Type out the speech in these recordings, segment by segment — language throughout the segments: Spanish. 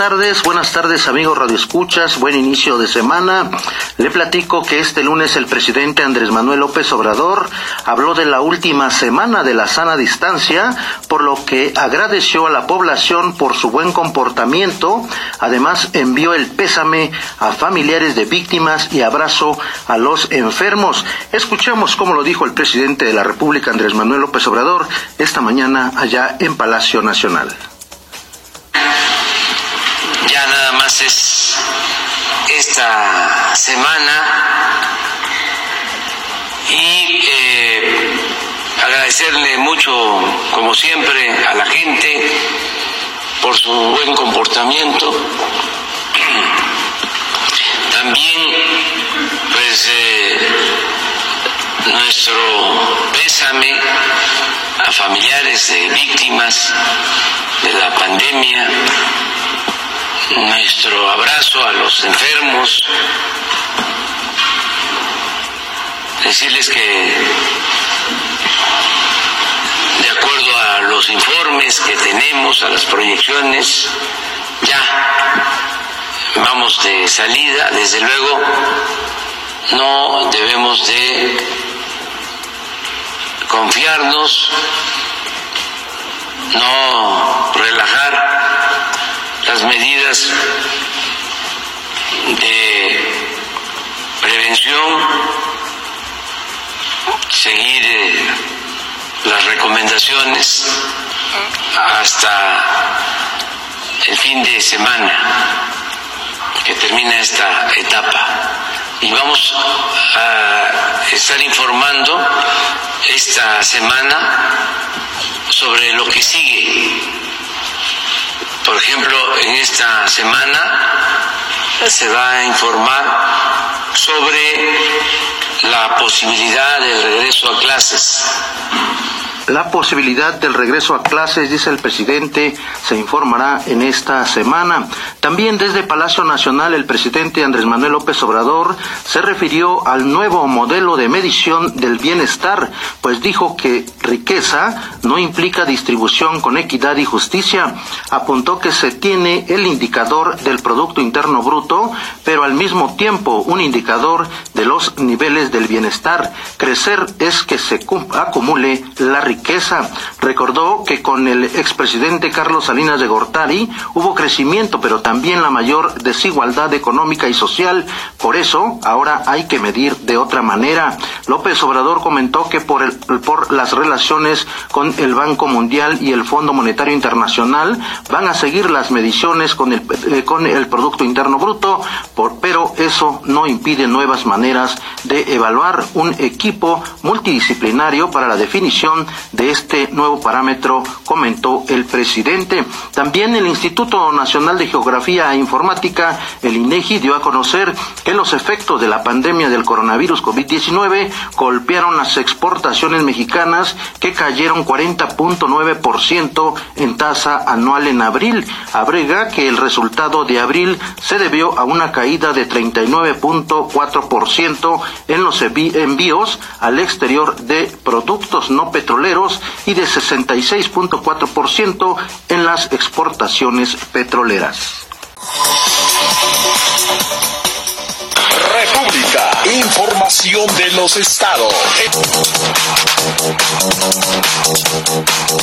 Buenas tardes. Buenas tardes, amigos Radio Escuchas. Buen inicio de semana. Le platico que este lunes el presidente Andrés Manuel López Obrador habló de la última semana de la sana distancia, por lo que agradeció a la población por su buen comportamiento. Además, envió el pésame a familiares de víctimas y abrazo a los enfermos. Escuchamos cómo lo dijo el presidente de la República, Andrés Manuel López Obrador, esta mañana allá en Palacio Nacional semana y eh, agradecerle mucho, como siempre, a la gente por su buen comportamiento. También, pues, eh, nuestro pésame a familiares de víctimas de la pandemia nuestro abrazo a los enfermos, decirles que de acuerdo a los informes que tenemos, a las proyecciones, ya vamos de salida, desde luego no debemos de confiarnos, no relajar las medidas de prevención, seguir eh, las recomendaciones hasta el fin de semana que termina esta etapa. Y vamos a estar informando esta semana sobre lo que sigue por ejemplo, en esta semana se va a informar sobre la posibilidad del regreso a clases la posibilidad del regreso a clases, dice el presidente, se informará en esta semana. También desde Palacio Nacional el presidente Andrés Manuel López Obrador se refirió al nuevo modelo de medición del bienestar, pues dijo que riqueza no implica distribución con equidad y justicia. Apuntó que se tiene el indicador del Producto Interno Bruto, pero al mismo tiempo un indicador de los niveles del bienestar. Crecer es que se acumule la riqueza Recordó que con el expresidente Carlos Salinas de Gortari hubo crecimiento, pero también la mayor desigualdad económica y social. Por eso, ahora hay que medir de otra manera. López Obrador comentó que por, el, por las relaciones con el Banco Mundial y el Fondo Monetario Internacional van a seguir las mediciones con el, eh, con el Producto Interno Bruto, eso no impide nuevas maneras de evaluar un equipo multidisciplinario para la definición de este nuevo parámetro, comentó el presidente. También el Instituto Nacional de Geografía e Informática, el INEGI, dio a conocer que los efectos de la pandemia del coronavirus COVID-19 golpearon las exportaciones mexicanas que cayeron 40.9% en tasa anual en abril. Abrega que el resultado de abril se debió a una caída de 39.4% en los envíos al exterior de productos no petroleros y de 66.4% en las exportaciones petroleras. Información de los estados.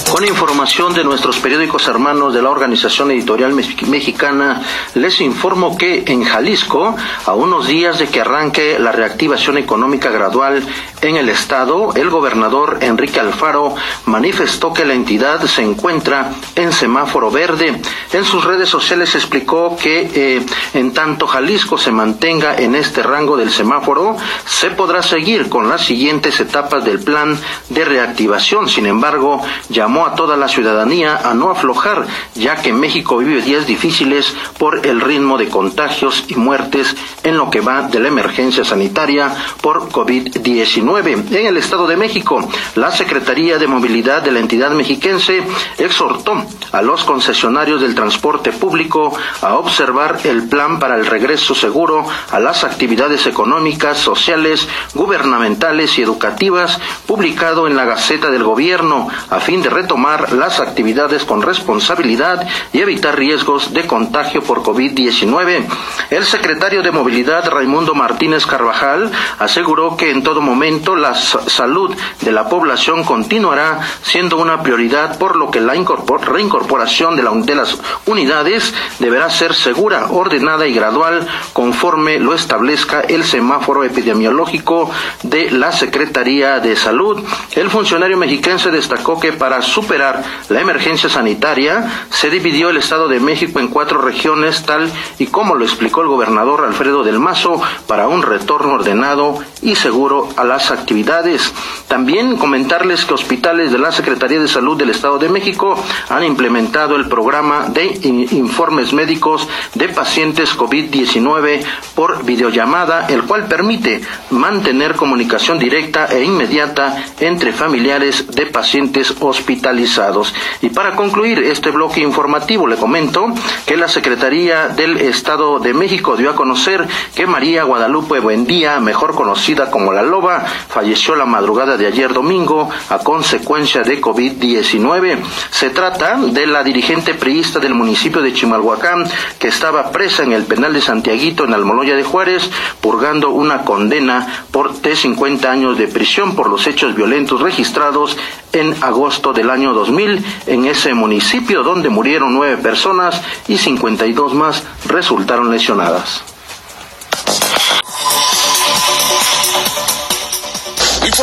Con información de nuestros periódicos hermanos de la Organización Editorial Mexicana, les informo que en Jalisco, a unos días de que arranque la reactivación económica gradual en el estado, el gobernador Enrique Alfaro manifestó que la entidad se encuentra en semáforo verde. En sus redes sociales explicó que eh, en tanto Jalisco se mantenga en este rango del semáforo, se podrá seguir con las siguientes etapas del plan de reactivación. Sin embargo, llamó a toda la ciudadanía a no aflojar, ya que México vive días difíciles por el ritmo de contagios y muertes en lo que va de la emergencia sanitaria por COVID-19 COVID-19. En el Estado de México, la Secretaría de Movilidad de la entidad mexiquense exhortó a los concesionarios del transporte público a observar el plan para el regreso seguro a las actividades económicas, sociales, gubernamentales y educativas publicado en la Gaceta del Gobierno a fin de retomar las actividades con responsabilidad y evitar riesgos de contagio por COVID-19. El secretario de Movilidad, Raimundo Martínez Carvajal, aseguró que en todo momento la salud de la población continuará siendo una prioridad, por lo que la reincorporación de, las unidades deberá ser segura, ordenada y gradual conforme lo establezca el semáforo epidemiológico de la Secretaría de Salud. El funcionario mexiquense destacó que para superar la emergencia sanitaria se dividió el Estado de México en cuatro regiones, tal y como lo explicó el gobernador Alfredo del Mazo, para un retorno ordenado y seguro a las actividades. También comentarles que hospitales de la Secretaría de Salud del Estado de México han implementado el programa de informes médicos de pacientes COVID-19 por videollamada, el cual permite mantener comunicación directa e inmediata entre familiares de pacientes hospitalizados. Y para concluir este bloque informativo, le comento que la Secretaría del Estado de México dio a conocer que María Guadalupe Buendía, mejor conocida como La Loba, falleció la madrugada de ayer domingo a consecuencia de COVID-19. Se trata de la dirigente priista del municipio de Chimalhuacán, que estaba presa en el penal de Santiaguito en Almoloya de Juárez, purgando una condena por de 50 años de prisión por los hechos violentos registrados en agosto del año 2000 en ese municipio donde murieron nueve personas y 52 más resultaron lesionadas.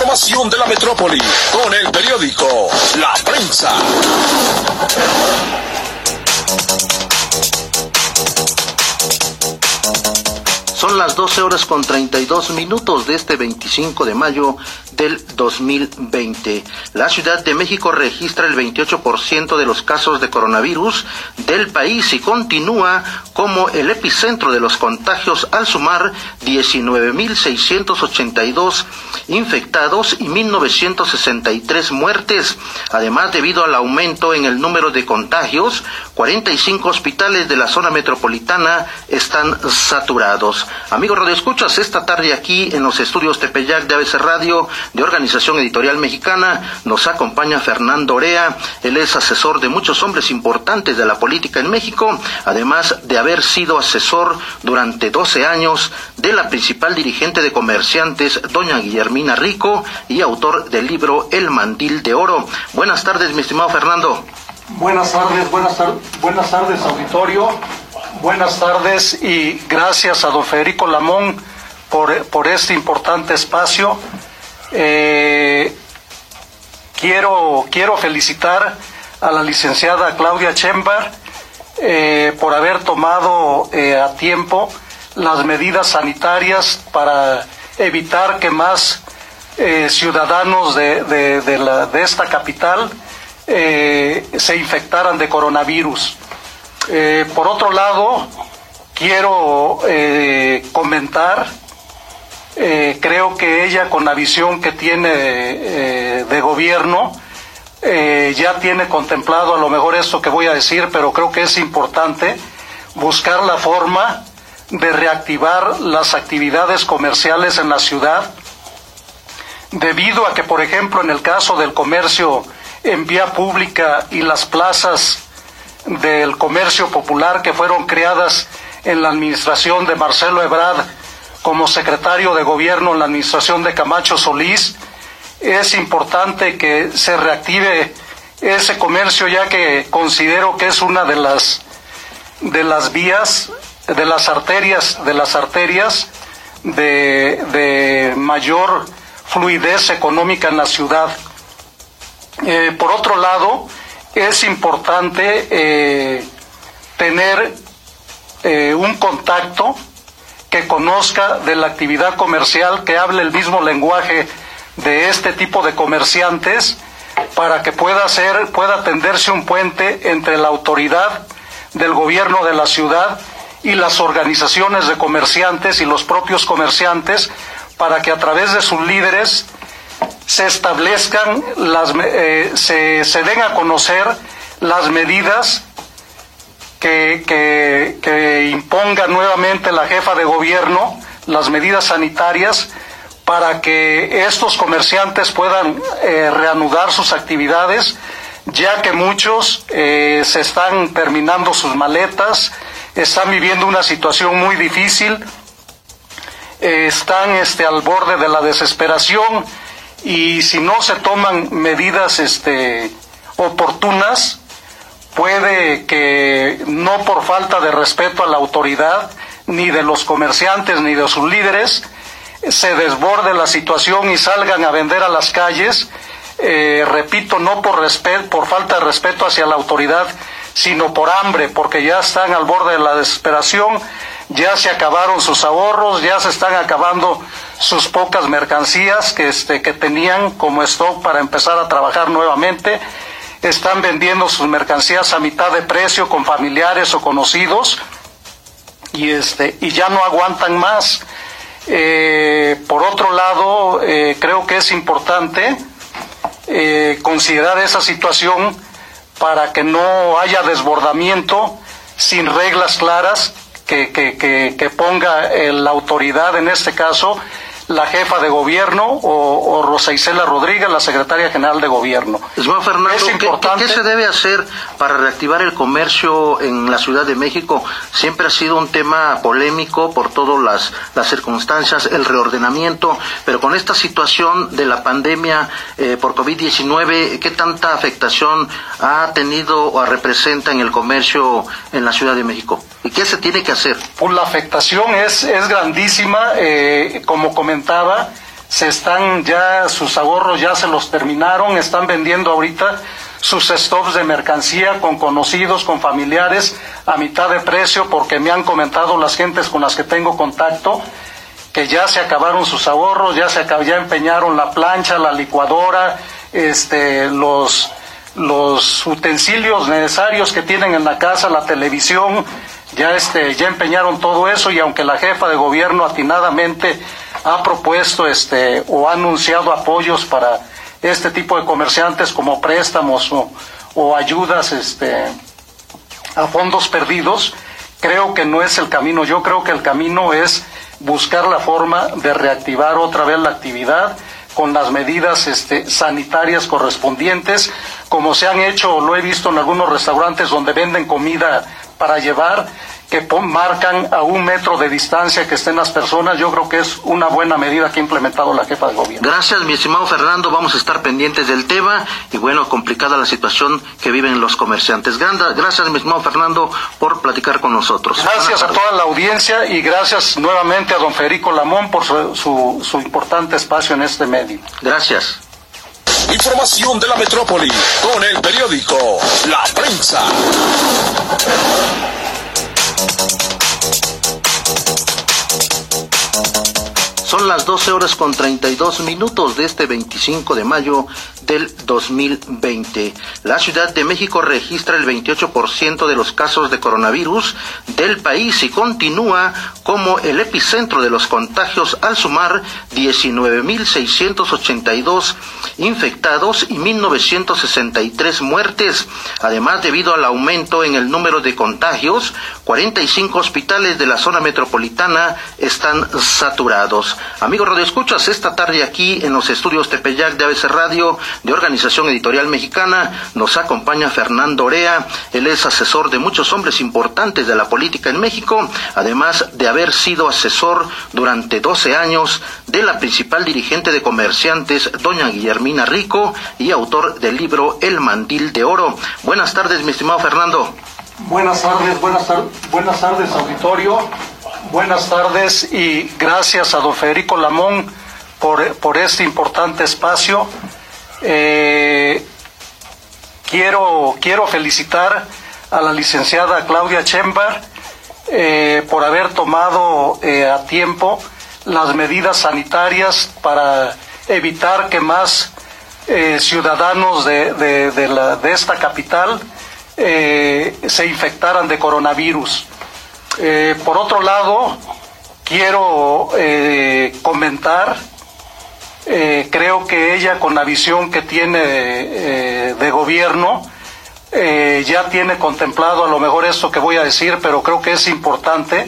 Información de la metrópoli con el periódico La Prensa. Son las 12 horas con 32 minutos de este 25 de mayo del 2020. La Ciudad de México registra el 28% de los casos de coronavirus del país y continúa como el epicentro de los contagios al sumar 19.682 infectados y 1.963 muertes. Además, debido al aumento en el número de contagios, 45 hospitales de la zona metropolitana están saturados. Amigos Escuchas, esta tarde aquí en los estudios Tepeyac de ABC Radio de Organización Editorial Mexicana nos acompaña Fernando Orea. Él es asesor de muchos hombres importantes de la política en México, además de haber sido asesor durante 12 años de la principal dirigente de comerciantes, doña Guillermina Rico, y autor del libro El Mandil de Oro. Buenas tardes, mi estimado Fernando. Buenas tardes, buenas, buenas tardes, auditorio. Buenas tardes y gracias a don Federico Lamón por, por este importante espacio. Eh, quiero, quiero felicitar a la licenciada Claudia Chembar eh, por haber tomado eh, a tiempo las medidas sanitarias para evitar que más ciudadanos de, de, de, esta capital se infectaran de coronavirus. Eh, por otro lado, quiero eh, comentar, eh, creo que ella con la visión que tiene de gobierno, ya tiene contemplado a lo mejor esto que voy a decir, pero creo que es importante buscar la forma de reactivar las actividades comerciales en la ciudad, debido a que, por ejemplo, en el caso del comercio en vía pública y las plazas del comercio popular que fueron creadas en la administración de Marcelo Ebrard como secretario de gobierno en la administración de Camacho Solís. Es importante que se reactive ese comercio ya que considero que es una de las de las vías de las arterias de las arterias de, mayor fluidez económica en la ciudad. Eh, por otro lado, es importante eh, tener eh, un contacto que conozca de la actividad comercial, que hable el mismo lenguaje de este tipo de comerciantes, para que pueda ser, pueda tenderse un puente entre la autoridad del gobierno de la ciudad y las organizaciones de comerciantes y los propios comerciantes para que a través de sus líderes se establezcan, las, eh, se, se, den a conocer las medidas que, que, imponga nuevamente la jefa de gobierno, las medidas sanitarias, para que estos comerciantes puedan eh, reanudar sus actividades, ya que muchos eh, se están terminando sus maletas, están viviendo una situación muy difícil, están este, al borde de la desesperación y si no se toman medidas este, oportunas, puede que no por falta de respeto a la autoridad, ni de los comerciantes, ni de sus líderes, se desborde la situación y salgan a vender a las calles, eh, repito, no por, por falta de respeto hacia la autoridad, sino por hambre, porque ya están al borde de la desesperación, ya se acabaron sus ahorros, ya se están acabando sus pocas mercancías que, este, que tenían como stock para empezar a trabajar nuevamente, están vendiendo sus mercancías a mitad de precio con familiares o conocidos y, este, y ya no aguantan más. Eh, por otro lado, eh, creo que es importante eh, considerar esa situación para que no haya desbordamiento sin reglas claras que, que, que, que ponga la autoridad, en este caso, la jefa de gobierno o, Rosa Isela Rodríguez, la secretaria general de gobierno. Fernando, es importante... ¿qué, se debe hacer para reactivar el comercio en la Ciudad de México? Siempre ha sido un tema polémico por todas las, las circunstancias, el reordenamiento, pero con esta situación de la pandemia eh, por COVID-19, ¿qué tanta afectación ha tenido o representa en el comercio en la Ciudad de México? ¿Y qué se tiene que hacer? Pues la afectación es, es grandísima, eh, como comentaba, se están ya, sus ahorros ya se los terminaron, están vendiendo ahorita sus stocks de mercancía con conocidos, con familiares, a mitad de precio, porque me han comentado las gentes con las que tengo contacto, que ya se acabaron sus ahorros, ya se ya empeñaron la plancha, la licuadora, este, los, los utensilios necesarios que tienen en la casa, la televisión, ya este ya empeñaron todo eso y aunque la jefa de gobierno atinadamente ha propuesto este o ha anunciado apoyos para este tipo de comerciantes como préstamos o, ayudas este a fondos perdidos, creo que no es el camino. Yo creo que el camino es buscar la forma de reactivar otra vez la actividad con las medidas este, sanitarias correspondientes, como se han hecho, lo he visto en algunos restaurantes donde venden comida para llevar, que marcan a un metro de distancia que estén las personas, yo creo que es una buena medida que ha implementado la jefa de gobierno. Gracias, mi estimado Fernando. Vamos a estar pendientes del tema y bueno, complicada la situación que viven los comerciantes. Gracias, mi estimado Fernando, por platicar con nosotros. Gracias a toda la audiencia y gracias nuevamente a don Federico Lamón por su, su importante espacio en este medio. Gracias. Información de la metrópoli con el periódico La Prensa. Música Son las 12 horas con 32 minutos de este 25 de mayo del 2020. La Ciudad de México registra el 28% de los casos de coronavirus del país y continúa como el epicentro de los contagios al sumar 19.682 infectados y 1.963 muertes. Además, debido al aumento en el número de contagios, 45 hospitales de la zona metropolitana están saturados. Amigos Escuchas, esta tarde aquí en los estudios Tepeyac de ABC Radio de Organización Editorial Mexicana nos acompaña Fernando Orea. Él es asesor de muchos hombres importantes de la política en México, además de haber sido asesor durante 12 años de la principal dirigente de comerciantes, doña Guillermina Rico, y autor del libro El Mandil de Oro. Buenas tardes, mi estimado Fernando. Buenas tardes, buenas, buenas tardes, auditorio. Buenas tardes y gracias a don Federico Lamón por, por este importante espacio. Eh, quiero, quiero felicitar a la licenciada Claudia Chembar eh, por haber tomado eh, a tiempo las medidas sanitarias para evitar que más ciudadanos de, de, de, esta capital se infectaran de coronavirus. Por otro lado, quiero eh, comentar, eh, creo que ella con la visión que tiene eh, de gobierno, ya tiene contemplado a lo mejor esto que voy a decir, pero creo que es importante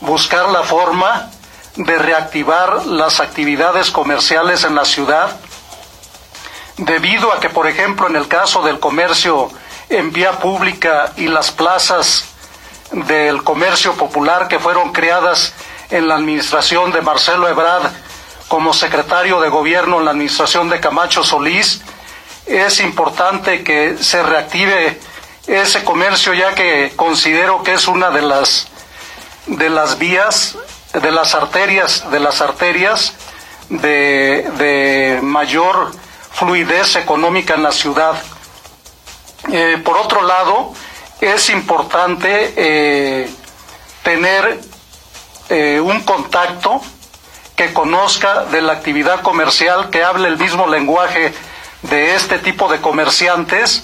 buscar la forma de reactivar las actividades comerciales en la ciudad, debido a que, por ejemplo, en el caso del comercio en vía pública y las plazas del comercio popular que fueron creadas en la administración de Marcelo Ebrard como secretario de gobierno en la administración de Camacho Solís, es importante que se reactive ese comercio ya que considero que es una de las de las vías de las arterias de las arterias de, mayor fluidez económica en la ciudad. Eh, por otro lado, es importante eh, tener eh, un contacto que conozca de la actividad comercial, que hable el mismo lenguaje de este tipo de comerciantes,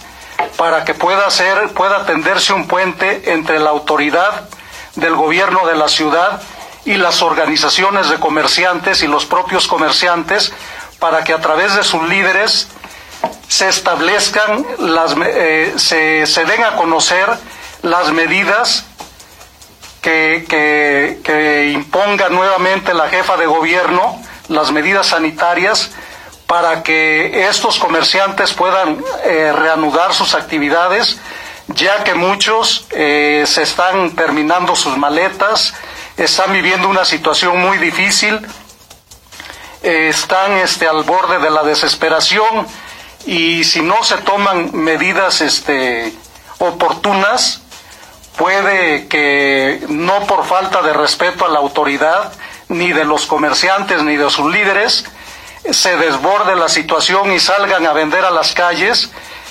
para que pueda ser, pueda tenderse un puente entre la autoridad del gobierno de la ciudad y las organizaciones de comerciantes y los propios comerciantes, para que a través de sus líderes se establezcan, las, eh, se, se, den a conocer las medidas que, que, imponga nuevamente la jefa de gobierno, las medidas sanitarias, para que estos comerciantes puedan eh, reanudar sus actividades, ya que muchos eh, se están terminando sus maletas, están viviendo una situación muy difícil, están este, al borde de la desesperación, y si no se toman medidas este, oportunas, puede que no por falta de respeto a la autoridad, ni de los comerciantes, ni de sus líderes, se desborde la situación y salgan a vender a las calles,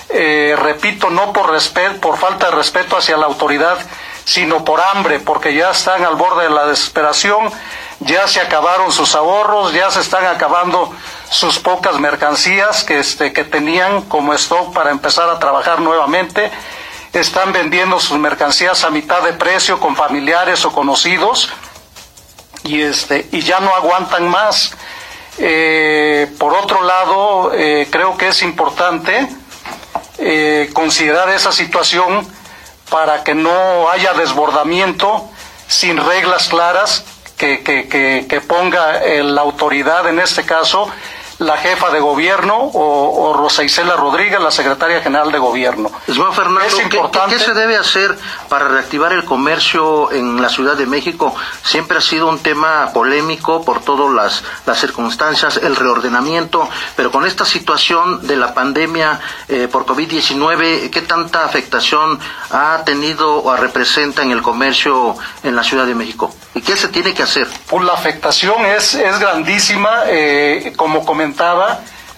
eh, repito, no por, por falta de respeto hacia la autoridad, sino por hambre, porque ya están al borde de la desesperación, ya se acabaron sus ahorros, ya se están acabando sus pocas mercancías que, este, que tenían como stock para empezar a trabajar nuevamente, están vendiendo sus mercancías a mitad de precio con familiares o conocidos y, este, y ya no aguantan más. Eh, por otro lado, eh, creo que es importante eh, considerar esa situación para que no haya desbordamiento sin reglas claras que, que, que, que ponga la autoridad, en este caso, la jefa de gobierno o, Rosa Isela Rodríguez, la secretaria general de gobierno. Fernando, es importante... ¿qué, se debe hacer para reactivar el comercio en la Ciudad de México? Siempre ha sido un tema polémico por todas las, las circunstancias, el reordenamiento, pero con esta situación de la pandemia eh, por COVID-19, ¿qué tanta afectación ha tenido o representa en el comercio en la Ciudad de México? ¿Y qué se tiene que hacer? Pues la afectación es, es grandísima, eh, como comentaba,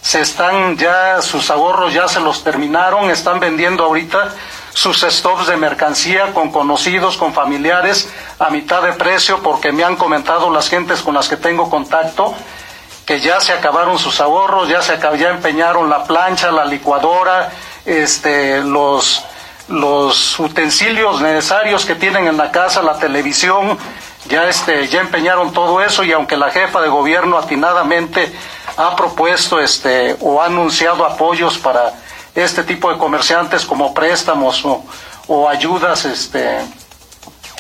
se están ya, sus ahorros ya se los terminaron, están vendiendo ahorita sus stocks de mercancía con conocidos, con familiares, a mitad de precio, porque me han comentado las gentes con las que tengo contacto, que ya se acabaron sus ahorros, ya se ya empeñaron la plancha, la licuadora, este, los, los utensilios necesarios que tienen en la casa, la televisión, ya este ya empeñaron todo eso y aunque la jefa de gobierno atinadamente ha propuesto este o ha anunciado apoyos para este tipo de comerciantes como préstamos o, ayudas este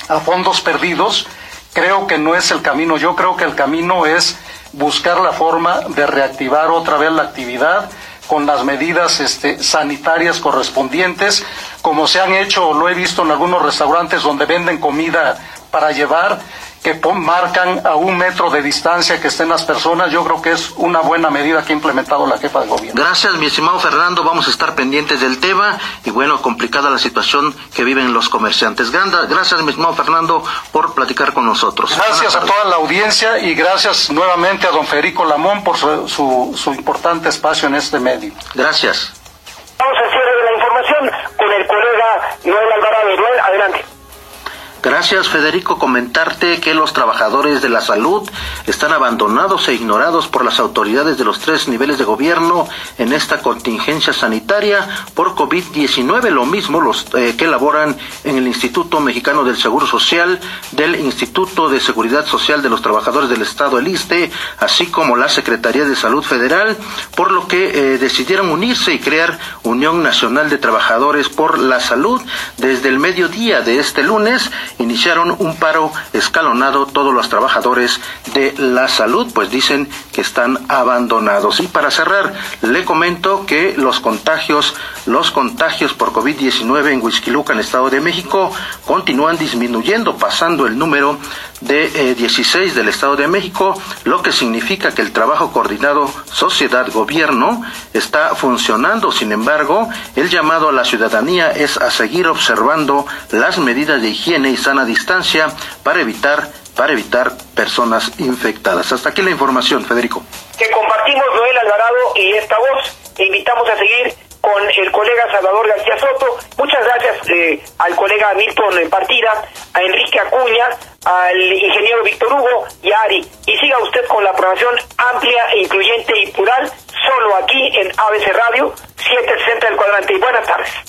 a fondos perdidos, creo que no es el camino. Yo creo que el camino es buscar la forma de reactivar otra vez la actividad con las medidas este, sanitarias correspondientes, como se han hecho, lo he visto en algunos restaurantes donde venden comida para llevar, que marcan a un metro de distancia que estén las personas, yo creo que es una buena medida que ha implementado la jefa de gobierno. Gracias, mi estimado Fernando, vamos a estar pendientes del tema y bueno, complicada la situación que viven los comerciantes. Gracias, mi estimado Fernando, por platicar con nosotros. Gracias a toda la audiencia y gracias nuevamente a don Federico Lamón por su, su, importante espacio en este medio. Gracias. Vamos al cierre de la información con el colega Noel Alvarado. Noel, adelante. Gracias, Federico. Comentarte que los trabajadores de la salud están abandonados e ignorados por las autoridades de los tres niveles de gobierno en esta contingencia sanitaria por COVID-19. Lo mismo los eh, que laboran en el Instituto Mexicano del Seguro Social, del Instituto de Seguridad Social de los Trabajadores del Estado, el ISTE, así como la Secretaría de Salud Federal, por lo que eh, decidieron unirse y crear Unión Nacional de Trabajadores por la Salud. Desde el mediodía de este lunes iniciaron un paro escalonado todos los trabajadores de la salud, pues dicen que están abandonados. Y para cerrar, le comento que los contagios, los contagios por COVID-19 en Huizquiluca, en el Estado de México, continúan disminuyendo, pasando el número de 16 eh, del Estado de México, lo que significa que el trabajo coordinado sociedad-gobierno está funcionando. Sin embargo, el llamado a la ciudadanía es a seguir observando las medidas de higiene y sana distancia para evitar para evitar personas infectadas. Hasta aquí la información, Federico. Que compartimos Noel Alvarado y esta voz. Invitamos a seguir con el colega Salvador García Soto. Muchas gracias eh, al colega Milton Partida, a Enrique Acuña, al ingeniero Víctor Hugo y a Ari. Y siga usted con la programación amplia, incluyente y plural, solo aquí en ABC Radio, 760 del cuadrante. Y buenas tardes.